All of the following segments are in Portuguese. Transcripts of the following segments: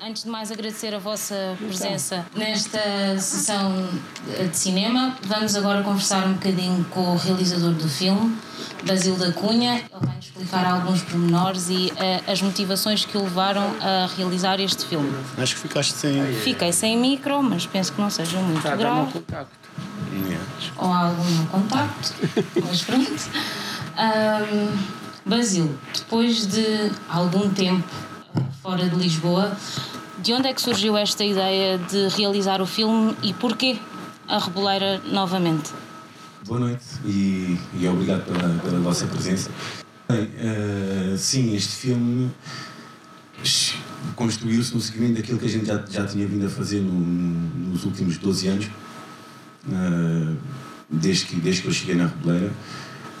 Antes de mais agradecer a vossa presença nesta sessão de cinema, vamos agora conversar um bocadinho com o realizador do filme, Basílio da Cunha. Ele vai nos explicar alguns pormenores e uh, as motivações que o levaram a realizar este filme. Acho que ficaste sem. Fiquei sem micro, mas penso que não seja muito dar grave. contacto. ou algum contacto, mas pronto. Ahm, Basílio, depois de algum tempo fora de Lisboa, de onde é que surgiu esta ideia de realizar o filme e porquê a Reboleira novamente? Boa noite e, e obrigado pela, pela vossa presença. Bem, eh, sim, este filme construiu-se no seguimento daquilo que a gente já, já tinha vindo a fazer no- no- nos últimos 12 anos, eh, desde, que, desde que eu cheguei na Reboleira.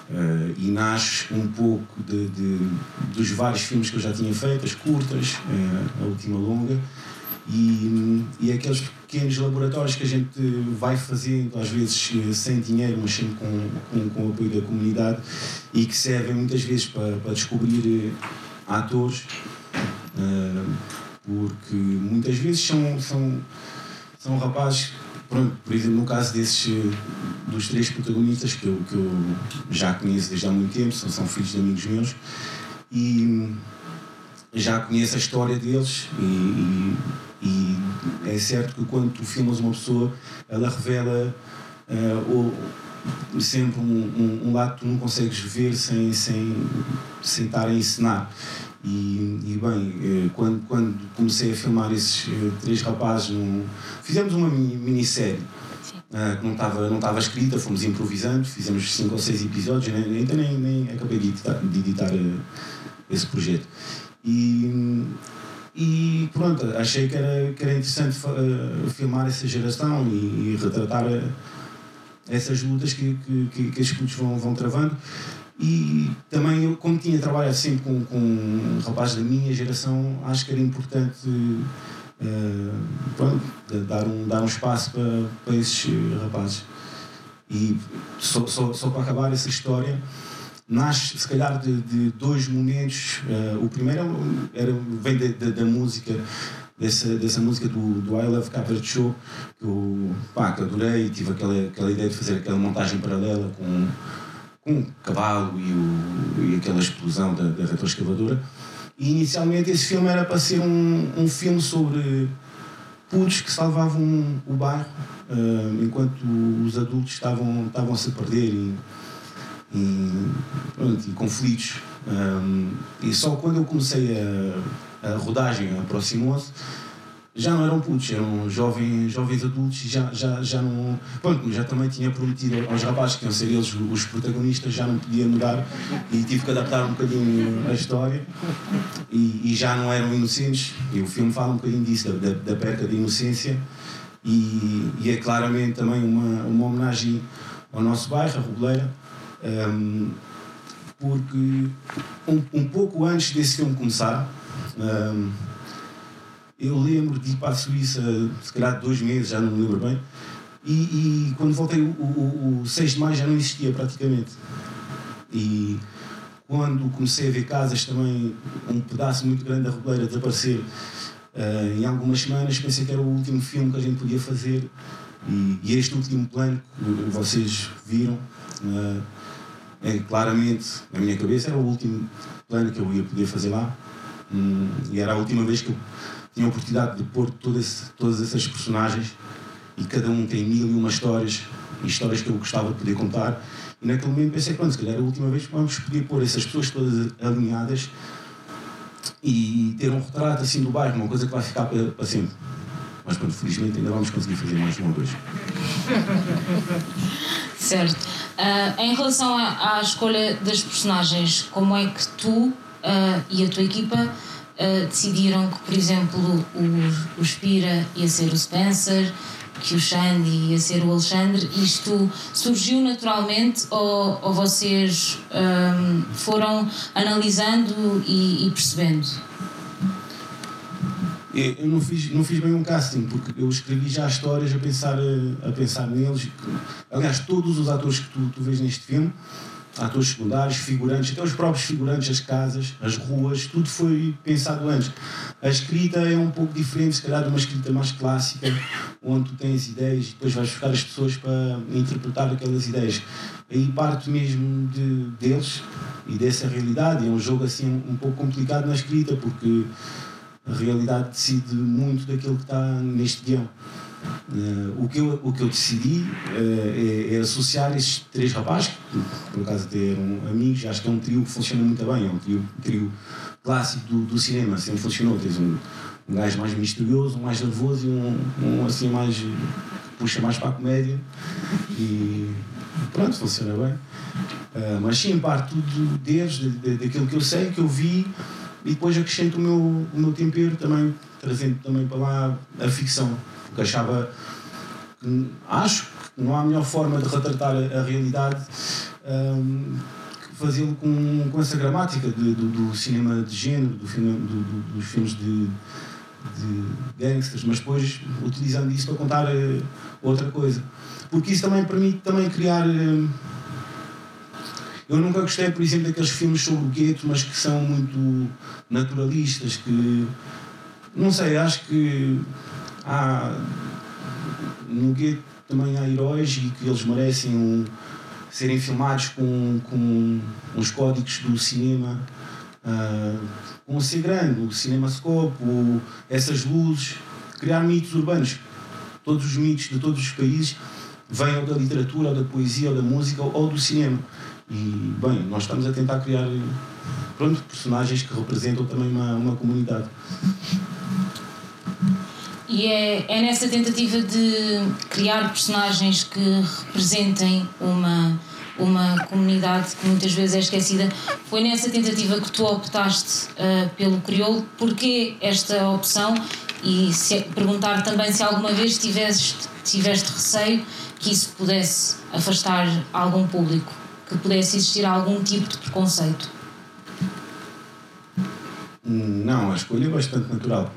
Eh, e nasce um pouco de, de- dos vários filmes que eu já tinha feito, as curtas, eh, a última longa, e, e aqueles pequenos laboratórios que a gente vai fazendo, às vezes eh, sem dinheiro, mas sempre com, com, com o apoio da comunidade, e que servem muitas vezes para, para descobrir atores, eh, porque muitas vezes são, são, são rapazes, por exemplo, no caso desses, eh, dos três protagonistas que eu, que eu já conheço desde há muito tempo, são, são filhos de amigos meus, e já conheço a história deles e, e- e é certo que quando tu filmas uma pessoa, ela revela eh, o- sempre um, um- um lado que tu não consegues ver sem, sem, sem estar a encenar. E, e bem, eh, quando, quando comecei a filmar esses eh, três rapazes, num- fizemos uma mini- minissérie. ah, que não estava não estava escrita, fomos improvisando, fizemos cinco ou seis episódios, nem, ainda nem, nem acabei de editar, de editar eh, esse projeto. E, e pronto, achei que era, que era interessante eh, filmar essa geração e, e retratar essas lutas que, que, que, que esses putos vão, vão travando. E também eu, como tinha trabalhado sempre com, com rapazes da minha geração, acho que era importante eh, pronto, dar, um, dar um espaço para, para esses eh, rapazes. E só, só, só para acabar essa história, nasce se calhar de, de dois momentos. eh, o primeiro é era, vem da música, dessa, dessa música do, do I Love Cover Show, que eu, pá, que adorei e tive aquela, aquela ideia de fazer aquela montagem paralela com, o cavalo e, o, e aquela explosão da, da retroescavadora. E inicialmente esse filme era para ser um, um filme sobre putos que salvavam o bairro eh, enquanto os adultos estavam, estavam a se perder e, e, pronto, conflitos. Um, e só quando eu comecei a, a rodagem aproximou-se, já não eram putos, eram jovens, jovens adultos e já, já, já não. Pronto, já também tinha prometido aos rapazes que iam ser eles os protagonistas, já não podia mudar e tive que adaptar um bocadinho a história e, e já não eram inocentes. E o filme fala um bocadinho disso, da, da, perca de inocência e, e é claramente também uma, uma homenagem ao nosso bairro, a Reboleira, um, porque um, um pouco antes desse filme começar, um, eu lembro de ir para a Suíça, se calhar dois meses, já não me lembro bem, e, e quando voltei, o, o, o 6 de maio já não existia praticamente. E quando comecei a ver casas também, um pedaço muito grande da Reboleira desaparecer eh, em algumas semanas, pensei que era o último filme que a gente podia fazer. E, e este último plano que vocês viram, eh, é claramente, na minha cabeça, era o último plano que eu ia poder fazer lá. Hum, e era a última vez que eu tinha a oportunidade de pôr todo esse- todas essas personagens e cada um tem mil e uma histórias, e histórias que eu gostava de poder contar. E naquele momento pensei, pronto, se calhar a última vez que vamos poder pôr essas pessoas todas alinhadas e ter um retrato assim do bairro, uma coisa que vai ficar para, para sempre. Mas pronto, felizmente ainda vamos conseguir fazer mais um ou dois. Certo. Ah, em relação à, escolha das personagens, como é que tu ah, e a tua equipa ah, decidiram que, por exemplo, o, o Spira ia ser o Spencer, que o Xande ia ser o Alexandre? Isto surgiu naturalmente ou, ou vocês ah, foram analisando e, e percebendo? Eu eu não fiz, não fiz bem um casting, porque eu escrevi já histórias a pensar, eh, a pensar neles. Aliás, todos os atores que tu, tu vês neste filme, atores secundários, figurantes, até os próprios figurantes, as casas, as ruas, tudo foi pensado antes. A escrita é um pouco diferente, se calhar, de uma escrita mais clássica, onde tu tens ideias e depois vais buscar as pessoas para interpretar aquelas ideias. Aí parte mesmo de, deles e dessa realidade. É um jogo assim um pouco complicado na escrita, porque a realidade decide muito daquilo que está neste guião. Uh, o, que eu, o que eu decidi uh, é, é, associar esses três rapazes, que por acaso até eram amigos, acho que é um trio que funciona muito bem, é um trio, trio clássico do, do, cinema, sempre funcionou. Tens um, um gajo mais misterioso, um mais nervoso e um, um assim mais. puxa mais para a comédia e pronto, funciona bem. Uh, mas sim, parte tudo deles, de, de, daquilo que eu sei, que eu vi e depois acrescento o meu, o meu tempero também, trazendo também para lá a ficção porque achava que acho que não há melhor forma de retratar a, realidade um, fazê-lo com, com essa gramática de, do, do, cinema de género, do do, dos filmes de, de gangsters, mas depois utilizando isso para contar uh, outra coisa. Porque isso também permite também criar. Uh, eu nunca gostei, por exemplo, daqueles filmes sobre o gueto, mas que são muito naturalistas, que não sei, acho que há no gueto também há heróis e que eles merecem um, serem filmados com, com os códigos do cinema uh, com o grande, o cinemascope, essas luzes, criar mitos urbanos. Todos os mitos de todos os países vêm ou da literatura, ou da poesia, ou da música, ou do cinema. E, bem, nós estamos a tentar criar pronto, personagens que representam também uma, uma comunidade. E é, é nessa tentativa de criar personagens que representem uma, uma comunidade que muitas vezes é esquecida. Foi nessa tentativa que tu optaste uh, pelo crioulo. Porquê esta opção? E se, perguntar também se alguma vez tiveste, tiveste receio que isso pudesse afastar algum público, que pudesse existir algum tipo de preconceito. Não, a escolha é bastante natural.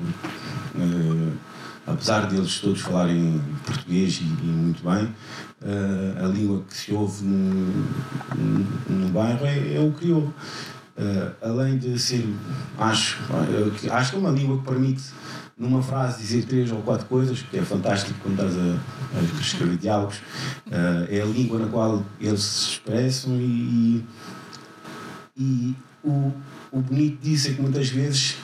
Uh, apesar deles todos falarem português e, e muito bem, uh, a língua que se ouve no, bairro é, é, o crioulo. Uh, além de ser, acho, acho que é uma língua que permite numa frase dizer três ou quatro coisas, que é fantástico quando estás a, a escrever diálogos, uh, é a língua na qual eles se expressam e, e o, o bonito disso é que muitas vezes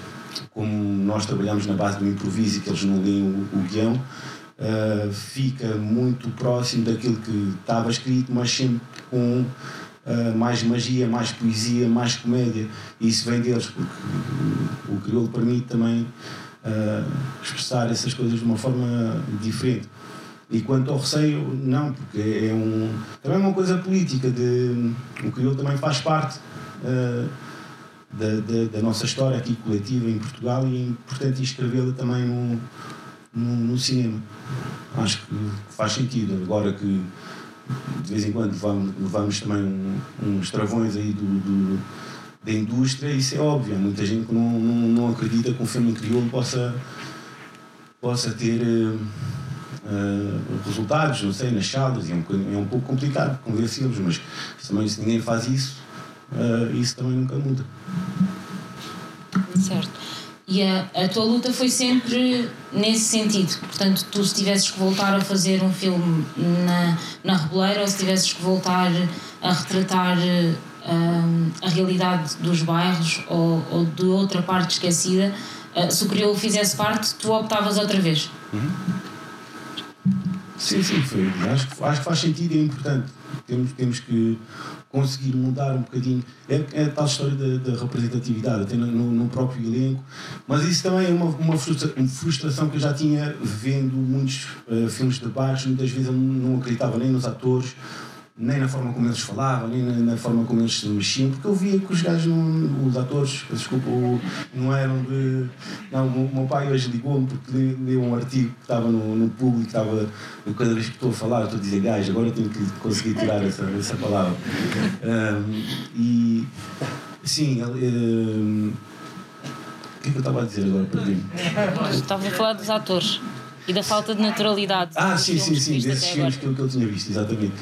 como nós trabalhamos na base do improviso e que eles não leem o, o guião, uh, fica muito próximo daquilo que estava escrito, mas sempre com uh, mais magia, mais poesia, mais comédia. E isso vem deles, porque o, crioulo permite também uh, expressar essas coisas de uma forma diferente. E quanto ao receio, não, porque é um, também é uma coisa política. De, o crioulo também faz parte. Da, da, da, nossa história aqui coletiva em Portugal e é importante escrevê-la também no, no, no, cinema. Acho que faz sentido. Agora que de vez em quando levamos, também um, uns travões aí do, do, da indústria, isso é óbvio. Há muita gente que não, não, não acredita que um filme crioulo possa, possa ter uh, resultados, não sei, nas salas. É um, é um pouco complicado convencê-los, mas também se ninguém faz isso, uh, isso também nunca muda. Certo. E a, a tua luta foi sempre nesse sentido. Portanto, tu se tivesses que voltar a fazer um filme na, na Reboleira ou se tivesses que voltar a retratar uh, a realidade dos bairros ou, ou de outra parte esquecida, uh, se o crioulo fizesse parte, tu optavas outra vez. Uhum. Sim, sim, foi. Acho, acho que faz sentido e é importante. Temos, temos que conseguir mudar um bocadinho. É, é a tal história da, da representatividade, até no, no, próprio elenco. Mas isso também é uma, uma, frustração que eu já tinha vendo muitos uh, filmes de baixo. Muitas vezes eu não acreditava nem nos atores, nem na forma como eles falavam, nem na, forma como eles se mexiam, porque eu via que os gajos, não, os atores, desculpa, não eram de. Não, o meu pai hoje ligou-me porque leu um artigo que estava no, no público, estava. Cada vez que estou a falar, estou a dizer gajo, agora tenho que conseguir tirar essa, essa palavra. Um, e. Sim, um, o que é que eu estava a dizer agora para mim? Estava a falar dos atores e da falta de naturalidade. Ah, sim, sim, sim, desses filmes que eu, que eu tinha visto, exatamente.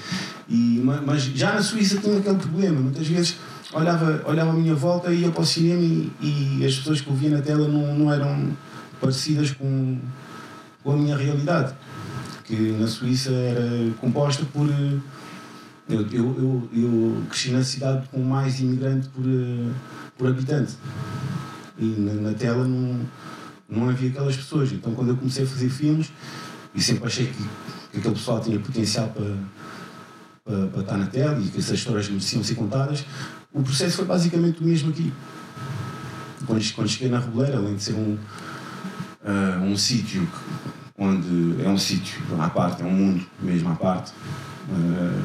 E, mas já na Suíça tinha aquele problema, muitas vezes olhava, olhava à minha volta, ia para o cinema e, e as pessoas que eu via na tela não, não eram parecidas com, com a minha realidade. Que na Suíça era composta por. Eu, eu, eu, eu cresci na cidade com mais imigrante por, por habitante. E na, na tela não, não havia aquelas pessoas. Então quando eu comecei a fazer filmes, e sempre achei que, que aquele pessoal tinha potencial para, para, para estar na tela e que essas histórias mereciam ser contadas, o processo foi basicamente o mesmo aqui. Quando, quando cheguei na Reboleira, além de ser um, uh, um sítio onde é um sítio à parte, é um mundo mesmo à parte, uh,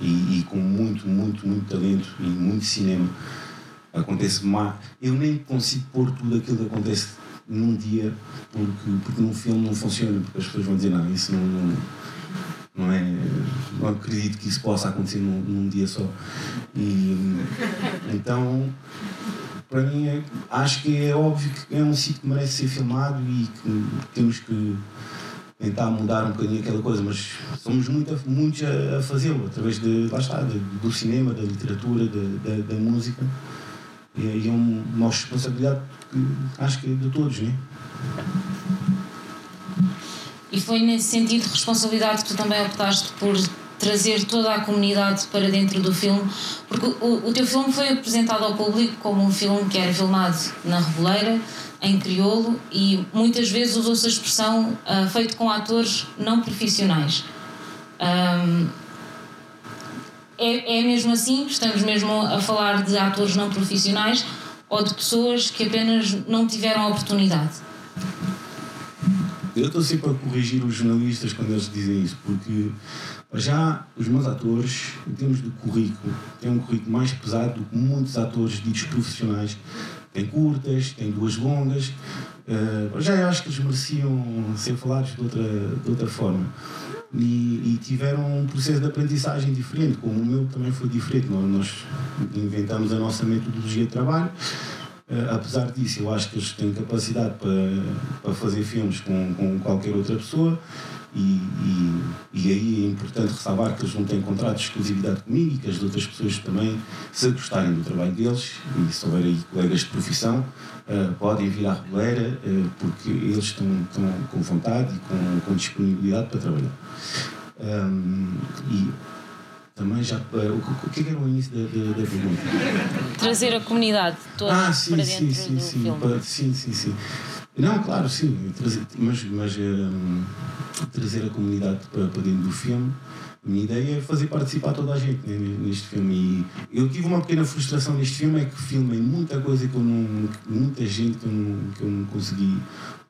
e, e, com muito, muito, muito talento e muito cinema, acontece mais. Eu nem consigo pôr tudo aquilo que acontece num dia, porque, porque num filme não funciona, porque as pessoas vão dizer, não, isso não, não não é? Não acredito que isso possa acontecer num, num dia só. E, então, para mim, é, acho que é óbvio que é um sítio que merece ser filmado e que temos que tentar mudar um bocadinho aquela coisa, mas somos muito, muitos a, a fazê-lo, através de, lá está, de, do cinema, da literatura, de, da, da música. E, é uma responsabilidade que acho que é de todos, não é? E foi nesse sentido de responsabilidade que tu também optaste por trazer toda a comunidade para dentro do filme, porque o, o teu filme foi apresentado ao público como um filme que era filmado na Reboleira, em crioulo, e muitas vezes usou-se a expressão uh, feito com atores não profissionais. Um, é, é mesmo assim? Estamos mesmo a falar de atores não profissionais ou de pessoas que apenas não tiveram a oportunidade? Eu estou sempre a corrigir os jornalistas quando eles dizem isso, porque já os meus atores, em termos de currículo, têm um currículo mais pesado do que muitos atores ditos profissionais. Têm curtas, têm duas longas. Uh, já eu acho que eles mereciam ser falados de outra, de outra forma. E, e, tiveram um processo de aprendizagem diferente, como o meu também foi diferente. Nós, nós inventamos a nossa metodologia de trabalho Uh, apesar disso, eu acho que eles têm capacidade para, para fazer filmes com, com qualquer outra pessoa e, e, e, aí é importante ressalvar que eles não têm contrato de exclusividade comigo e que as outras pessoas também, se gostarem do trabalho deles e se houver aí colegas de profissão, uh, podem vir à Reboleira uh, porque eles estão, estão com vontade e com, com disponibilidade para trabalhar. Um, e também já. Eh, o que, é que era o início da, da, da pergunta? Trazer a comunidade toda ah, sim, para sim, dentro sim, do sim, filme. Para, sim, sim, sim. Não, claro, sim. Trazer, mas mas um, trazer a comunidade para, para dentro do filme. A minha ideia é fazer participar toda a gente neste filme. E eu tive uma pequena frustração neste filme, é que filmei muita coisa que eu não. muita gente que eu não, que eu não consegui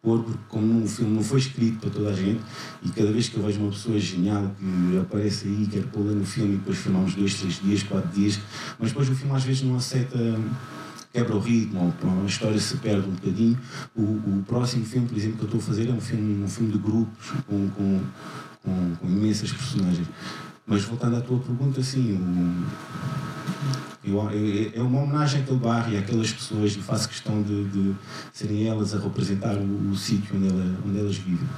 pôr, porque como o filme não foi escrito para toda a gente, e cada vez que eu vejo uma pessoa genial que aparece aí, quer pô-la no filme e depois filmamos dois, três dias, quatro dias, mas depois o filme às vezes não aceita quebra o ritmo, a história se perde um bocadinho. O, o, próximo filme, por exemplo, que eu estou a fazer é um filme, um filme de grupos com, com, com, com imensas personagens. Mas voltando à tua pergunta, sim, eu, é, é uma homenagem àquele bairro e àquelas pessoas e faço questão de, de serem elas a representar o, o sítio onde, ela, onde elas vivem.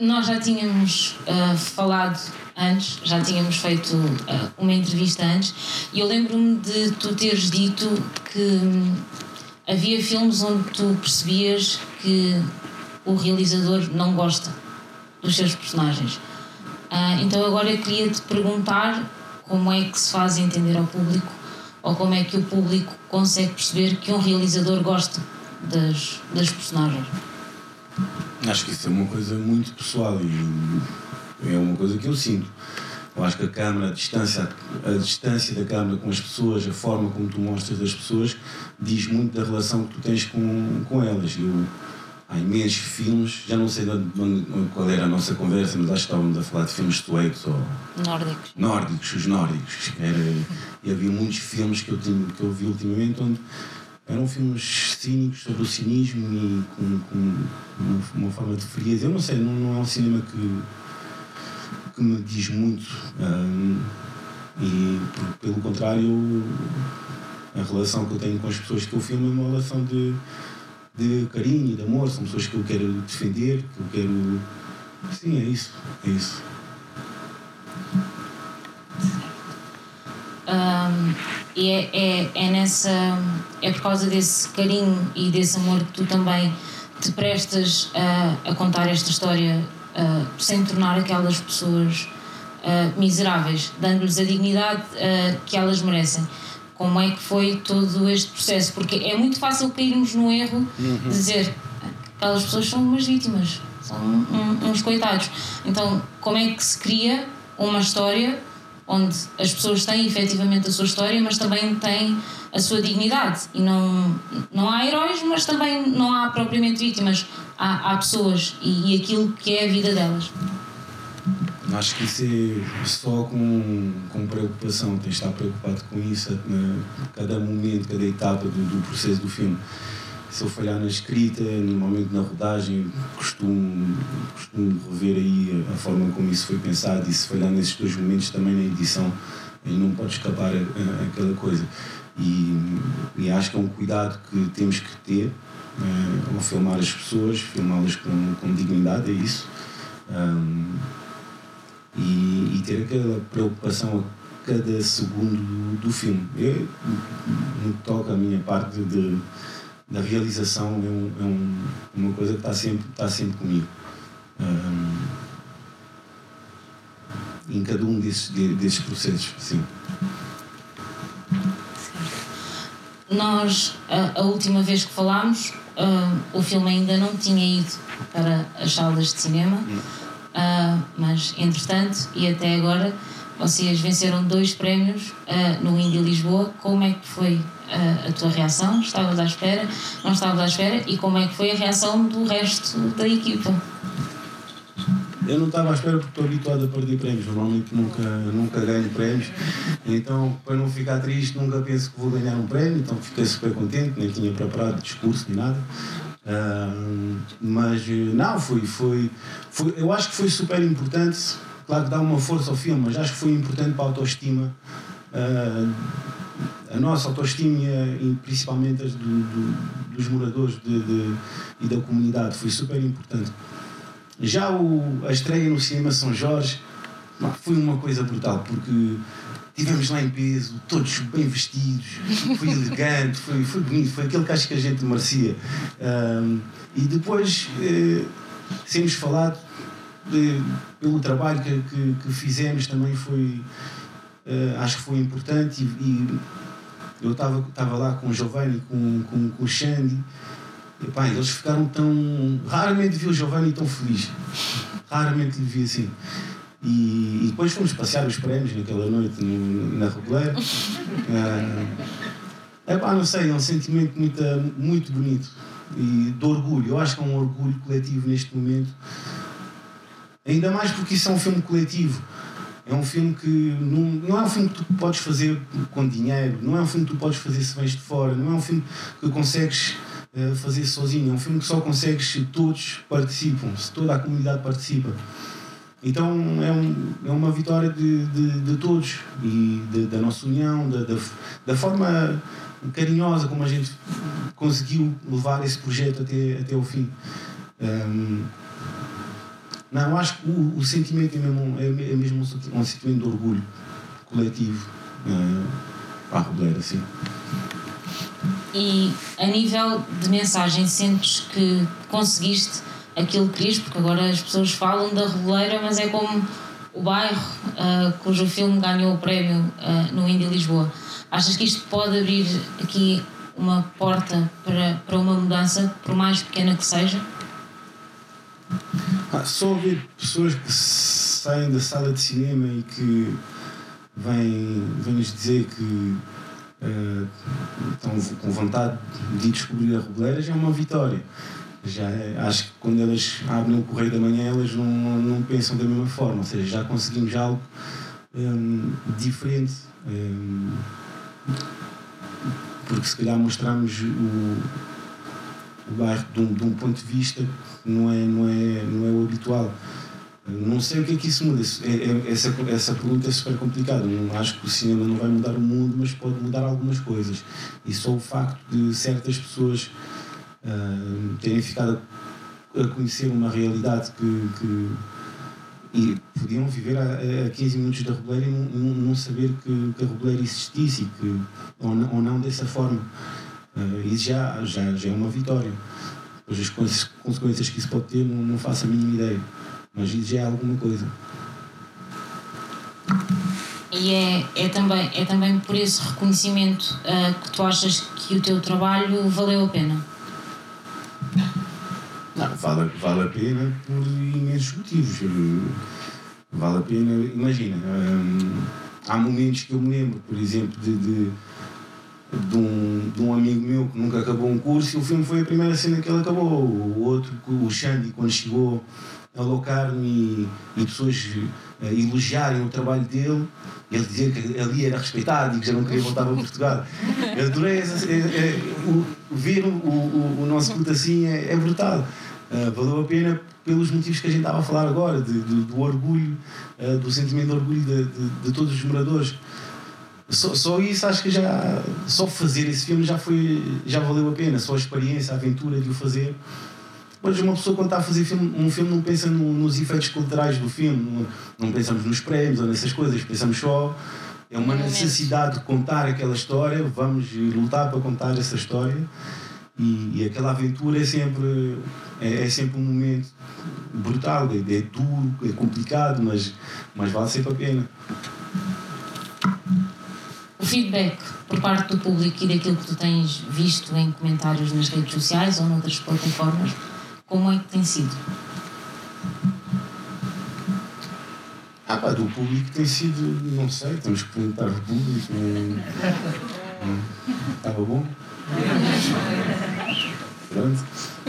Nós já tínhamos uh, falado antes, já tínhamos feito uh, uma entrevista antes, e eu lembro-me de tu teres dito que hum, havia filmes onde tu percebias que o realizador não gosta dos seus personagens. Uh, então agora eu queria te perguntar como é que se faz entender ao público ou como é que o público consegue perceber que um realizador gosta das, das personagens? Acho que isso é uma coisa muito pessoal e é uma coisa que eu sinto. Eu acho que a câmera, a distância, a distância da câmera com as pessoas, a forma como tu mostras as pessoas, diz muito da relação que tu tens com, com elas. Eu, há imensos filmes, já não sei de onde, qual era a nossa conversa, mas acho que estávamos a falar de filmes suecos ou. Nórdicos. Nórdicos, os nórdicos. Era, e havia muitos filmes que eu, tinha, que eu vi ultimamente onde eram filmes cínicos sobre o cinismo e com, com uma, uma, forma de frieza. Eu não sei, não, não, é um cinema que, que me diz muito. Um, e pelo contrário, a relação que eu tenho com as pessoas que eu filmo é uma relação de de carinho, de amor, são pessoas que eu quero defender, que eu quero. Sim, é isso. É isso. Um, e é, é, é, nessa. É por causa desse carinho e desse amor que tu também te prestas a, a contar esta história uh, sem tornar aquelas pessoas uh, miseráveis, dando-lhes a dignidade uh, que elas merecem. Como é que foi todo este processo? Porque é muito fácil cairmos no erro uhum. de dizer aquelas pessoas são umas vítimas, são uns coitados. Então, como é que se cria uma história onde as pessoas têm efetivamente a sua história, mas também têm a sua dignidade. E não, não há heróis, mas também não há propriamente vítimas. Há, há pessoas e, e aquilo que é a vida delas. Acho que isso é só com, com preocupação, tens de estar preocupado com isso a cada momento, cada etapa do, do processo do filme se eu falhar na escrita, normalmente na rodagem, costumo, costumo rever aí a, forma como isso foi pensado e se falhar nesses dois momentos também na edição, aí não pode escapar a, a, aquela coisa. E, e, acho que é um cuidado que temos que ter uh, ao filmar as pessoas, filmá-las com, com dignidade, é isso. Um, e, e, ter aquela preocupação a cada segundo do, do filme. Eu, no que toca a minha parte de da realização é, um, é um, uma coisa que está sempre, está sempre comigo. Um, em cada um desses, desses processos, sim. Nós, a, a última vez que falámos, uh, o filme ainda não tinha ido para as salas de cinema, uh, mas entretanto, e até agora, vocês venceram dois prémios uh, no Indie Lisboa. Como é que foi a, a tua reação? Estavas à espera? Não estavas à espera? E como é que foi a reação do resto da equipa? Eu não estava à espera porque estou habituado a perder prémios. Normalmente nunca, nunca ganho prémios. Então, para não ficar triste, nunca penso que vou ganhar um prémio. Então, fiquei super contente. Nem tinha preparado discurso nem nada. Uh, mas, não, foi, foi, foi. Eu acho que foi super importante. Claro que dá uma força ao filme, mas acho que foi importante para a autoestima. Uh, a nossa autoestima e principalmente as do, do, dos moradores de, de, e da comunidade foi super importante. Já o, a estreia no cinema São Jorge foi uma coisa brutal, porque tivemos lá em peso, todos bem vestidos, foi elegante, foi, foi bonito, foi aquele que acho que a gente merecia. Um, e depois eh, sermos falado de, pelo trabalho que, que, que, fizemos também foi, uh, acho que foi importante e, e eu estava lá com o Giovanni, com, com, com o Xande, e pá, eles ficaram tão. Raramente vi o Giovanni tão feliz. Raramente lhe vi assim. E, e, depois fomos passear os prémios naquela noite no, na Reguleira. é pá, não sei, é um sentimento muito, muito bonito e de orgulho. Eu acho que é um orgulho coletivo neste momento. Ainda mais porque isso é um filme coletivo. É um filme que não, não é um filme que tu podes fazer com dinheiro, não é um filme que tu podes fazer se vens de fora, não é um filme que consegues fazer sozinho, é um filme que só consegues se todos participam, se toda a comunidade participa. Então é, um, é uma vitória de, de, de todos e de, da nossa união, da, da, da, forma carinhosa como a gente conseguiu levar esse projeto até, até o fim. Um, não, acho que o, o sentimento é mesmo, é, é mesmo um, sentimento de orgulho coletivo uh, para a Reboleira, assim. E a nível de mensagem, sentes que conseguiste aquilo que querias? Porque agora as pessoas falam da Reboleira, mas é como o bairro uh, cujo filme ganhou o prémio uh, no Indie Lisboa. Achas que isto pode abrir aqui uma porta para, para uma mudança, por mais pequena que seja? Ah, só ouvir pessoas que saem da sala de cinema e que vêm, vêm nos dizer que uh, estão com vontade de descobrir a Reboleira já é uma vitória. Já é, acho que quando elas abrem o correio da manhã elas não, não pensam da mesma forma, ou seja, já conseguimos algo um, diferente. Um, porque se calhar mostramos o, o bairro de um, de um ponto de vista não é, não é, não é o habitual. Não sei o que é que isso muda. É, é, essa, essa pergunta é super complicada. Não acho que o cinema não vai mudar o mundo, mas pode mudar algumas coisas. E só o facto de certas pessoas uh, terem ficado a conhecer uma realidade que, que, e podiam viver a, a 15 minutos da Reboleira e não, não saber que, que a Reboleira existisse, que, ou, não, ou não dessa forma. Uh, isso já, já, já é uma vitória. Pois as consequências que isso pode ter não, não faço a mínima ideia. Mas isso já é alguma coisa. E é, é, também, é também por esse reconhecimento uh, que tu achas que o teu trabalho valeu a pena? Não, vale, vale a pena por imensos motivos. Vale a pena, imagina, hum, há momentos que eu me lembro, por exemplo, de, de, de, um, de um amigo meu que nunca acabou um curso e o filme foi a primeira cena que ele acabou. O outro, o Xandi, quando chegou a Locarno e, pessoas uh, elogiarem o trabalho dele, ele dizer que ali era respeitado e que já não queria voltar para Portugal. Eu adorei essa, é, é, o, ver o, o, o nosso puto assim é, é brutal. Uh, valeu a pena pelos motivos que a gente estava a falar agora, de, de, do orgulho, uh, do sentimento de orgulho de, de, todos os moradores. Só, só, isso acho que já. Só fazer esse filme já, foi, já valeu a pena, só a experiência, a aventura de o fazer. Pois uma pessoa quando está a fazer filme, um filme não pensa no, nos efeitos colaterais do filme, não, não, pensamos nos prémios ou nessas coisas, pensamos só. É uma necessidade de contar aquela história, vamos lutar para contar essa história e, e aquela aventura é sempre, é, é, sempre um momento brutal, é, é duro, é complicado, mas, mas vale sempre a pena. O feedback por parte do público e daquilo que tu tens visto em comentários nas redes sociais ou noutras plataformas, como é que tem sido? Ah pá, do público tem sido, não sei, temos que perguntar ao público. Estava bom? Pronto,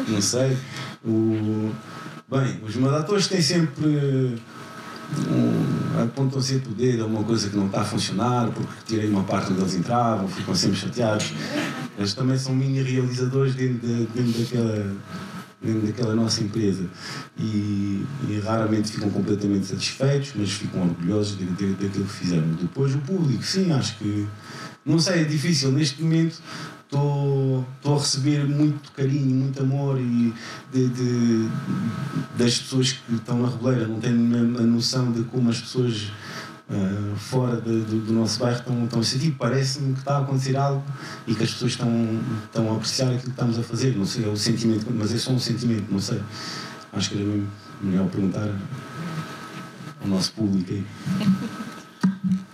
não sei. O... Bem, os mandatores têm sempre. Um, apontam sempre o dedo a uma coisa que não está a funcionar, porque tirei uma parte onde eles entravam, ficam sempre chateados. Eles também são mini realizadores dentro, de, dentro daquela dentro daquela nossa empresa e, e, raramente ficam completamente satisfeitos, mas ficam orgulhosos de, de, daquilo que fizeram. Depois o público, sim, acho que não sei, é difícil neste momento estou, estou a receber muito carinho, muito amor e de, de, das pessoas que estão na Reboleira. Não tenho a noção de como as pessoas uh, fora de, do, do, nosso bairro estão, estão a sentir. Parece-me que está a acontecer algo e que as pessoas estão, estão a apreciar aquilo que estamos a fazer. Não sei, é o sentimento, mas é só um sentimento, não sei. Acho que era melhor perguntar ao nosso público aí.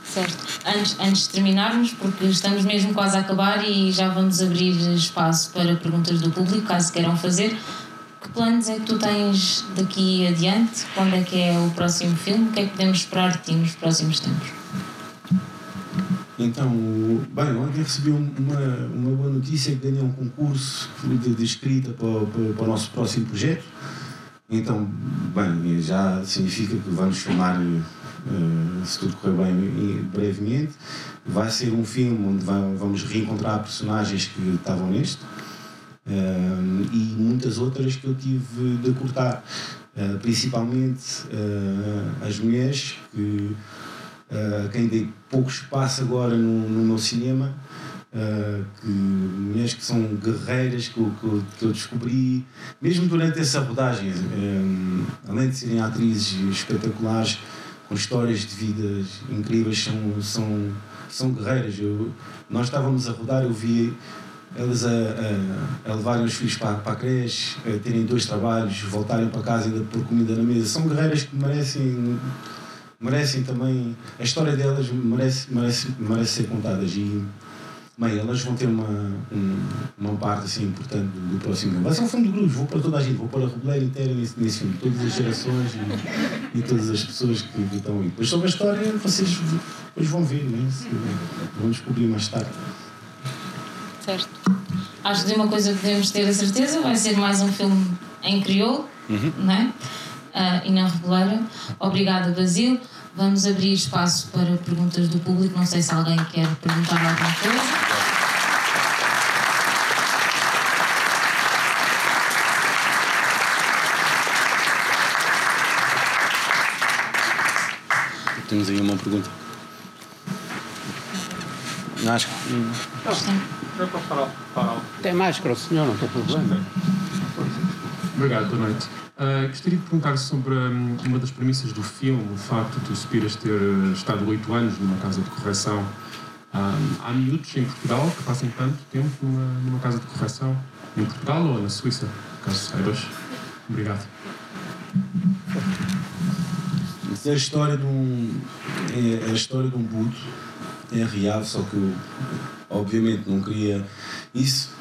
Certo. Antes, antes de terminarmos, porque estamos mesmo quase a acabar e já vamos abrir espaço para perguntas do público, caso queiram fazer. Que planos é que tu tens daqui adiante? Quando é que é o próximo filme? O que é que podemos esperar de ti nos próximos tempos? Então, bem, ontem recebi uma, uma boa notícia que ganhei um concurso de, de escrita para, para, para, o nosso próximo projeto. Então, bem, já significa que vamos filmar eh, se tudo correr bem brevemente. Vai ser um filme onde vamos reencontrar personagens que estavam neste uh, e muitas outras que eu tive de cortar. Uh, principalmente as mulheres, que, a quem dei pouco espaço agora no, no meu cinema. Uh, que, mulheres que são guerreiras que, que, que, eu descobri mesmo durante essa rodagem um, além de serem atrizes espetaculares com histórias de vidas incríveis, são, são, são guerreiras. Eu, nós estávamos a rodar, eu vi elas a, a, a levarem os filhos para, para a creche, a terem dois trabalhos, voltarem para casa ainda pôr comida na mesa. São guerreiras que merecem, merecem também. A história delas merece, merece, merece ser contadas. E, Bem, elas vão ter uma, um, uma parte assim, importante do, do próximo filme. Vai ser um filme de grupos, vou para toda a gente, vou para a Reboleira inteira nesse, nesse filme, todas as gerações e, e todas as pessoas que, estão aí. Depois sobre a história, vocês depois vão ver, né? vão descobrir mais tarde. Certo. Acho que de uma coisa que podemos ter a certeza, vai ser mais um filme em crioulo, uhum. não é? Uh, e na Reboleira. Obrigada, Basil. Vamos abrir espaço para perguntas do público. Não sei se alguém quer perguntar alguma coisa. Temos aí uma pergunta. Acho que. Não, para falar. Tem máscara, senhor, não tem problema. Obrigado, boa noite. Uh, gostaria de perguntar sobre um, uma das premissas do filme, o facto de o Spiras ter uh, estado oito anos numa casa de correção. Um, há miúdos em Portugal que passam tanto tempo numa, numa casa de correção, em Portugal ou na Suíça, caso saibas. Obrigado. É a história de um. É a história de um puto, é real, só que eu, obviamente não queria. Isso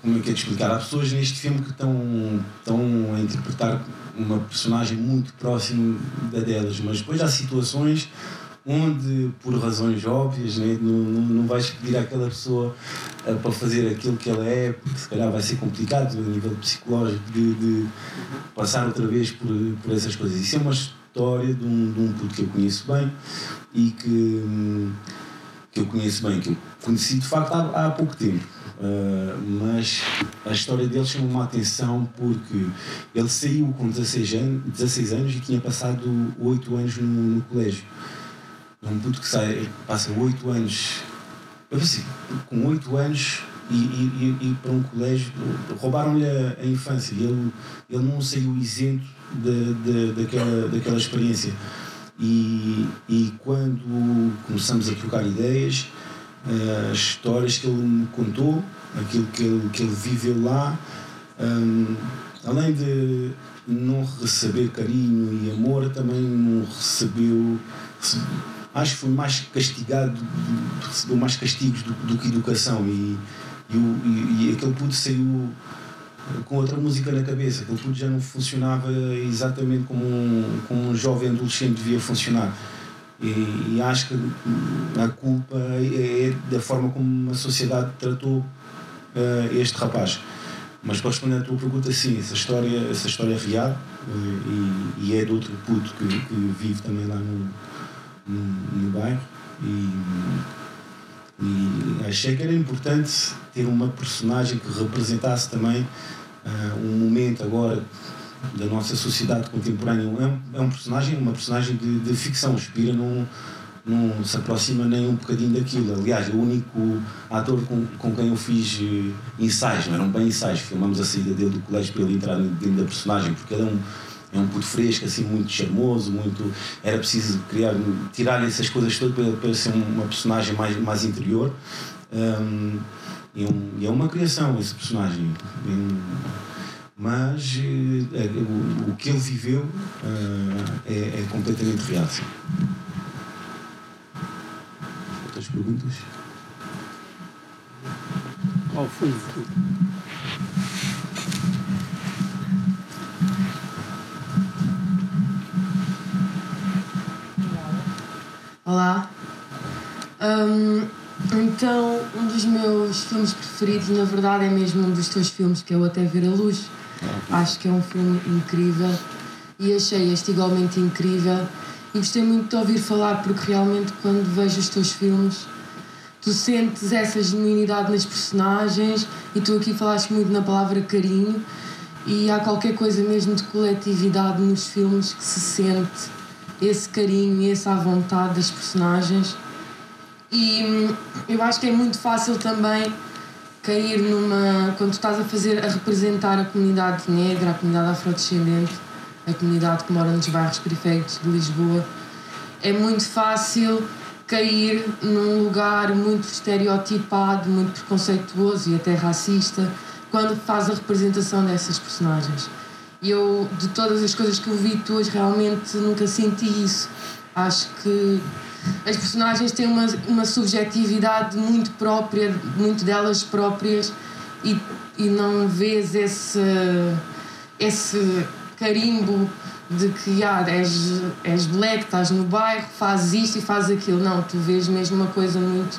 como é que é de explicar? Há pessoas neste filme que estão, estão a interpretar uma personagem muito próxima da delas, mas depois há situações onde, por razões óbvias, né, não, não, não vais pedir àquela pessoa uh, para fazer aquilo que ela é, porque se calhar vai ser complicado a nível psicológico de, de passar outra vez por, por essas coisas. Isso é uma história de um, de um puto que eu conheço bem e que, que eu conheço bem, que eu conheci de facto há, há pouco tempo. Uh, mas a história dele chamou-me a atenção porque ele saiu com 16 anos, 16 anos e tinha passado 8 anos no, no colégio. É um puto que sai, passa 8 anos, eu assim, com 8 anos e, e, e, para um colégio, roubaram-lhe a, a, infância e ele, ele não saiu isento de, de, daquela, daquela experiência. E, e quando começamos a trocar ideias, as histórias que ele me contou, aquilo que ele, que ele viveu lá, um, além de não receber carinho e amor, também não recebeu. Acho que foi mais castigado, recebeu mais castigos do, do que educação. E, e, e, e aquele puto saiu com outra música na cabeça. Aquele puto já não funcionava exatamente como um, como um jovem adolescente devia funcionar. E, e, acho que a culpa é, é da forma como a sociedade tratou uh, este rapaz. Mas para responder à tua pergunta, sim, essa história, essa história é real uh, e, e, é de outro puto que, que vive também lá no, no, no bairro. E, e, achei que era importante ter uma personagem que representasse também uh, um momento agora da nossa sociedade contemporânea. É um, é um personagem, uma personagem de, de ficção, Espira não, não se aproxima nem um bocadinho daquilo. Aliás, o único ator com, com quem eu fiz eh, ensaios, não eram bem ensaios, filmamos a saída dele do colégio para ele entrar dentro da personagem, porque ele é um, é um puto fresco, assim, muito charmoso, muito. Era preciso criar, tirar essas coisas todas para, para ser uma personagem mais, mais interior. Um, e, um, e é uma criação esse personagem. Um, mas eh, o, o, que ele viveu uh, é, é, completamente real. Sim. Outras perguntas? Qual foi o Olá. Um, então, um dos meus filmes preferidos, na verdade, é mesmo um dos teus filmes, que é o Até Ver a Luz. Acho que é um filme incrível e achei este igualmente incrível. E gostei muito de ouvir falar, porque realmente, quando vejo os teus filmes, tu sentes essa genuinidade nas personagens e tu aqui falaste muito na palavra carinho e há qualquer coisa mesmo de coletividade nos filmes que se sente esse carinho e essa vontade das personagens e hum, eu acho que é muito fácil também cair numa. quando estás a fazer, a representar a comunidade negra, a comunidade afrodescendente, a comunidade que mora nos bairros periféricos de Lisboa, é muito fácil cair num lugar muito estereotipado, muito preconceituoso e até racista quando faz a representação dessas personagens. E eu, de todas as coisas que eu vi tuas, realmente nunca senti isso. Acho que as personagens têm uma, uma subjetividade muito própria, muito delas próprias, e, e não vês esse, esse carimbo de que ah, és, és black, estás no bairro, fazes isto e fazes aquilo. Não, tu vês mesmo uma coisa muito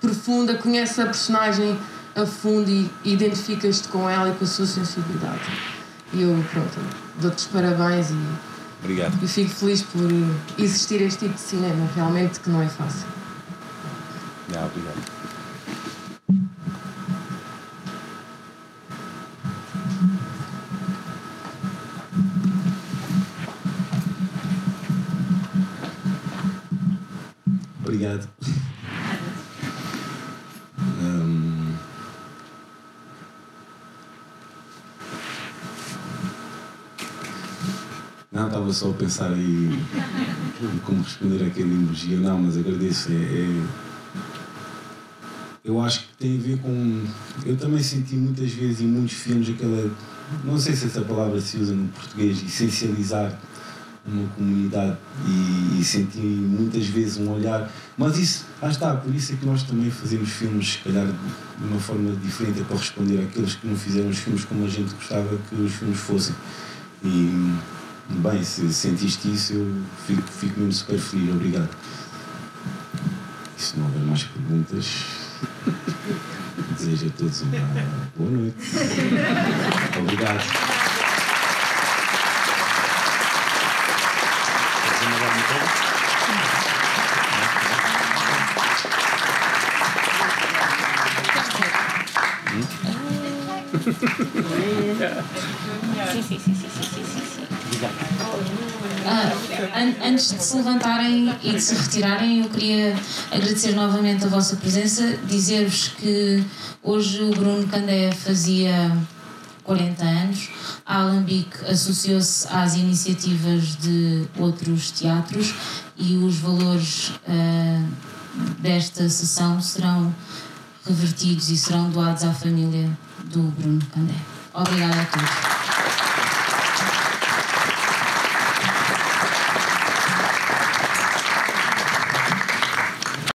profunda, conheces a personagem a fundo e identificas-te com ela e com a sua sensibilidade. E eu, pronto, dou-te os parabéns e Obrigado. E fico feliz por existir este tipo de cinema, realmente que não é fácil. Ah, obrigado. Obrigado. Estava só a pensar aí em como responder àquele emoji. Não, mas agradeço. É, é, eu acho que tem a ver com. Eu também senti muitas vezes em muitos filmes aquela. Não sei se essa palavra se usa no português, essencializar uma comunidade e, e senti muitas vezes um olhar. Mas isso, lá está, por isso é que nós também fazemos filmes, se calhar de uma forma diferente, para responder àqueles que não fizeram os filmes como a gente gostava que os filmes fossem. E, bem, se sentiste isso, eu fico, fico mesmo super feliz. Obrigado. E se não houver mais perguntas, desejo a todos uma boa noite. Obrigado. An- antes de se levantarem e de se retirarem, eu queria agradecer novamente a vossa presença, dizer-vos que hoje o Bruno Candé fazia 40 anos, a Alambique associou-se às iniciativas de outros teatros e os valores ah, desta sessão serão revertidos e serão doados à família do Bruno Candé. Obrigada a todos.